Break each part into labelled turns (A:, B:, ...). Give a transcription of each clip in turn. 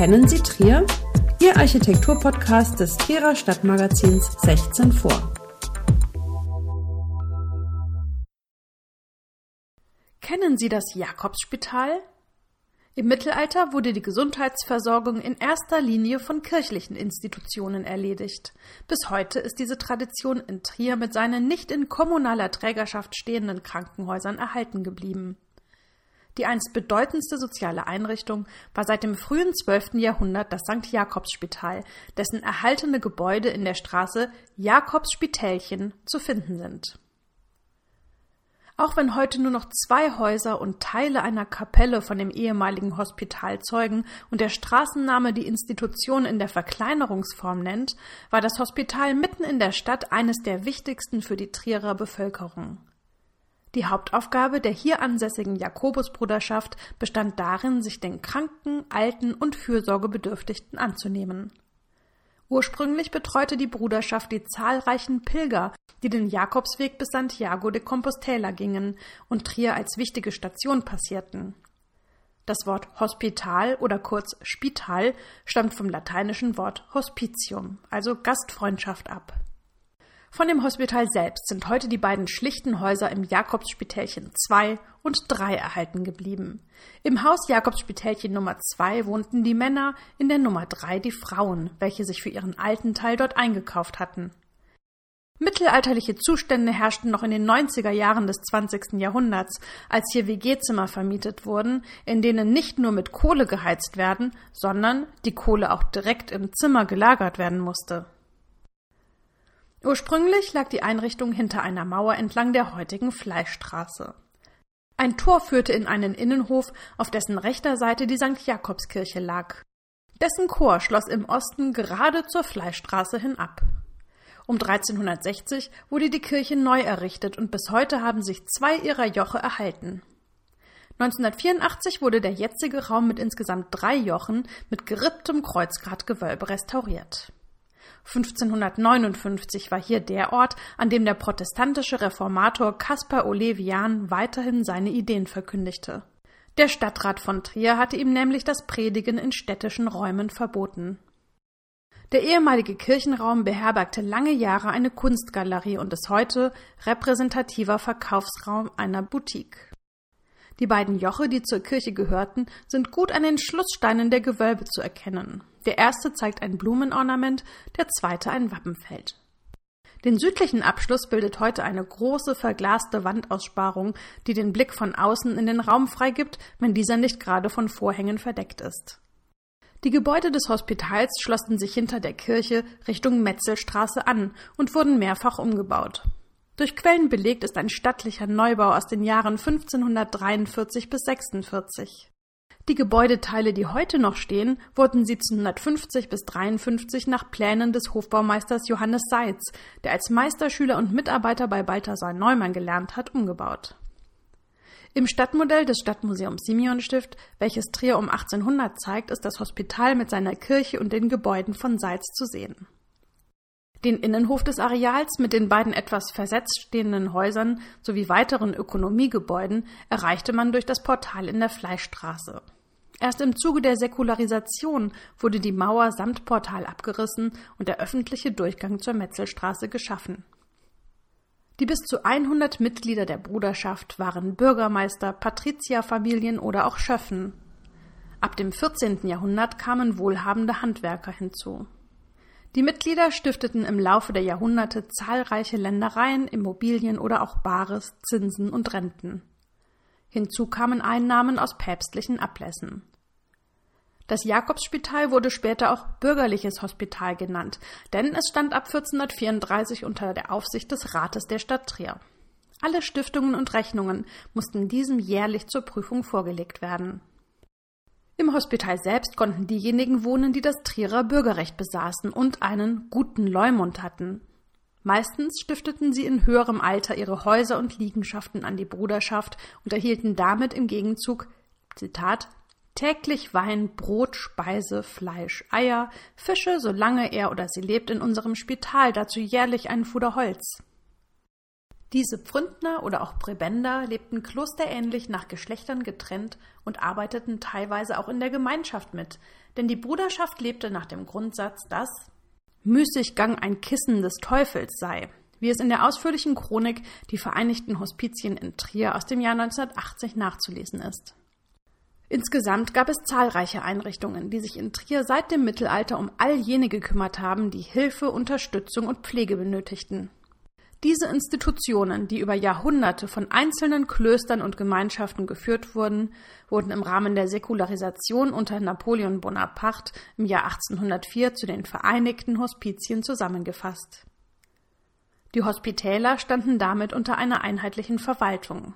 A: Kennen Sie Trier? Ihr Architekturpodcast des Trierer Stadtmagazins 16 vor.
B: Kennen Sie das Jakobsspital? Im Mittelalter wurde die Gesundheitsversorgung in erster Linie von kirchlichen Institutionen erledigt. Bis heute ist diese Tradition in Trier mit seinen nicht in kommunaler Trägerschaft stehenden Krankenhäusern erhalten geblieben. Die einst bedeutendste soziale Einrichtung war seit dem frühen 12. Jahrhundert das St. Jakobsspital, dessen erhaltene Gebäude in der Straße Jakobsspitälchen zu finden sind. Auch wenn heute nur noch zwei Häuser und Teile einer Kapelle von dem ehemaligen Hospital zeugen und der Straßenname die Institution in der Verkleinerungsform nennt, war das Hospital mitten in der Stadt eines der wichtigsten für die Trierer Bevölkerung. Die Hauptaufgabe der hier ansässigen Jakobusbruderschaft bestand darin, sich den Kranken, Alten und Fürsorgebedürftigten anzunehmen. Ursprünglich betreute die Bruderschaft die zahlreichen Pilger, die den Jakobsweg bis Santiago de Compostela gingen und Trier als wichtige Station passierten. Das Wort Hospital oder kurz Spital stammt vom lateinischen Wort Hospitium, also Gastfreundschaft ab. Von dem Hospital selbst sind heute die beiden schlichten Häuser im Jakobsspitälchen 2 und 3 erhalten geblieben. Im Haus Jakobsspitälchen Nummer 2 wohnten die Männer, in der Nummer 3 die Frauen, welche sich für ihren alten Teil dort eingekauft hatten. Mittelalterliche Zustände herrschten noch in den 90er Jahren des 20. Jahrhunderts, als hier WG-Zimmer vermietet wurden, in denen nicht nur mit Kohle geheizt werden, sondern die Kohle auch direkt im Zimmer gelagert werden musste. Ursprünglich lag die Einrichtung hinter einer Mauer entlang der heutigen Fleischstraße. Ein Tor führte in einen Innenhof, auf dessen rechter Seite die St. Jakobskirche lag. Dessen Chor schloss im Osten gerade zur Fleischstraße hinab. Um 1360 wurde die Kirche neu errichtet und bis heute haben sich zwei ihrer Joche erhalten. 1984 wurde der jetzige Raum mit insgesamt drei Jochen mit geripptem Kreuzgratgewölbe restauriert. 1559 war hier der Ort, an dem der protestantische Reformator Caspar Olevian weiterhin seine Ideen verkündigte. Der Stadtrat von Trier hatte ihm nämlich das Predigen in städtischen Räumen verboten. Der ehemalige Kirchenraum beherbergte lange Jahre eine Kunstgalerie und ist heute repräsentativer Verkaufsraum einer Boutique. Die beiden Joche, die zur Kirche gehörten, sind gut an den Schlusssteinen der Gewölbe zu erkennen. Der erste zeigt ein Blumenornament, der zweite ein Wappenfeld. Den südlichen Abschluss bildet heute eine große verglaste Wandaussparung, die den Blick von außen in den Raum freigibt, wenn dieser nicht gerade von Vorhängen verdeckt ist. Die Gebäude des Hospitals schlossen sich hinter der Kirche Richtung Metzelstraße an und wurden mehrfach umgebaut. Durch Quellen belegt ist ein stattlicher Neubau aus den Jahren 1543 bis 46. Die Gebäudeteile, die heute noch stehen, wurden 1750 bis 53 nach Plänen des Hofbaumeisters Johannes Seitz, der als Meisterschüler und Mitarbeiter bei Balthasar Neumann gelernt hat, umgebaut. Im Stadtmodell des Stadtmuseums Simeonstift, welches Trier um 1800 zeigt, ist das Hospital mit seiner Kirche und den Gebäuden von Seitz zu sehen. Den Innenhof des Areals mit den beiden etwas versetzt stehenden Häusern sowie weiteren Ökonomiegebäuden erreichte man durch das Portal in der Fleischstraße. Erst im Zuge der Säkularisation wurde die Mauer samt Portal abgerissen und der öffentliche Durchgang zur Metzelstraße geschaffen. Die bis zu 100 Mitglieder der Bruderschaft waren Bürgermeister, Patrizierfamilien oder auch Schöffen. Ab dem 14. Jahrhundert kamen wohlhabende Handwerker hinzu. Die Mitglieder stifteten im Laufe der Jahrhunderte zahlreiche Ländereien, Immobilien oder auch Bares, Zinsen und Renten. Hinzu kamen Einnahmen aus päpstlichen Ablässen. Das Jakobsspital wurde später auch bürgerliches Hospital genannt, denn es stand ab 1434 unter der Aufsicht des Rates der Stadt Trier. Alle Stiftungen und Rechnungen mussten diesem jährlich zur Prüfung vorgelegt werden. Im Hospital selbst konnten diejenigen wohnen, die das Trierer Bürgerrecht besaßen und einen guten Leumund hatten. Meistens stifteten sie in höherem Alter ihre Häuser und Liegenschaften an die Bruderschaft und erhielten damit im Gegenzug Zitat täglich Wein, Brot, Speise, Fleisch, Eier, Fische, solange er oder sie lebt in unserem Spital, dazu jährlich einen Fuder Holz. Diese Pfründner oder auch Präbender lebten klosterähnlich nach Geschlechtern getrennt und arbeiteten teilweise auch in der Gemeinschaft mit, denn die Bruderschaft lebte nach dem Grundsatz, dass Müßiggang ein Kissen des Teufels sei, wie es in der ausführlichen Chronik Die Vereinigten Hospizien in Trier aus dem Jahr 1980 nachzulesen ist. Insgesamt gab es zahlreiche Einrichtungen, die sich in Trier seit dem Mittelalter um all jene gekümmert haben, die Hilfe, Unterstützung und Pflege benötigten. Diese Institutionen, die über Jahrhunderte von einzelnen Klöstern und Gemeinschaften geführt wurden, wurden im Rahmen der Säkularisation unter Napoleon Bonaparte im Jahr 1804 zu den Vereinigten Hospizien zusammengefasst. Die Hospitäler standen damit unter einer einheitlichen Verwaltung.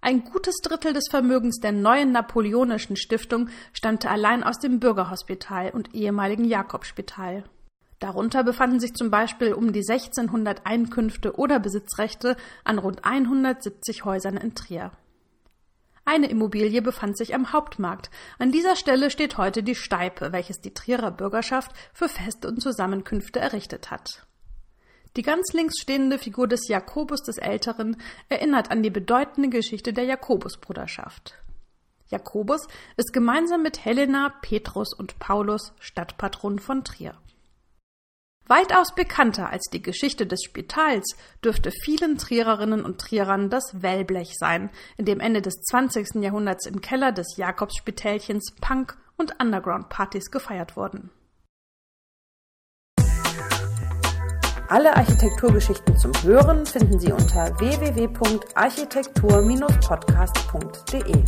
B: Ein gutes Drittel des Vermögens der neuen napoleonischen Stiftung stammte allein aus dem Bürgerhospital und ehemaligen Jakobspital. Darunter befanden sich zum Beispiel um die 1600 Einkünfte oder Besitzrechte an rund 170 Häusern in Trier. Eine Immobilie befand sich am Hauptmarkt. An dieser Stelle steht heute die Steipe, welches die Trierer Bürgerschaft für Feste und Zusammenkünfte errichtet hat. Die ganz links stehende Figur des Jakobus des Älteren erinnert an die bedeutende Geschichte der Jakobusbruderschaft. Jakobus ist gemeinsam mit Helena, Petrus und Paulus Stadtpatron von Trier. Weitaus bekannter als die Geschichte des Spitals dürfte vielen Triererinnen und Trierern das Wellblech sein, in dem Ende des 20. Jahrhunderts im Keller des Jakobsspitälchens Punk- und Underground-Partys gefeiert wurden.
A: Alle Architekturgeschichten zum Hören finden Sie unter www.architektur-podcast.de.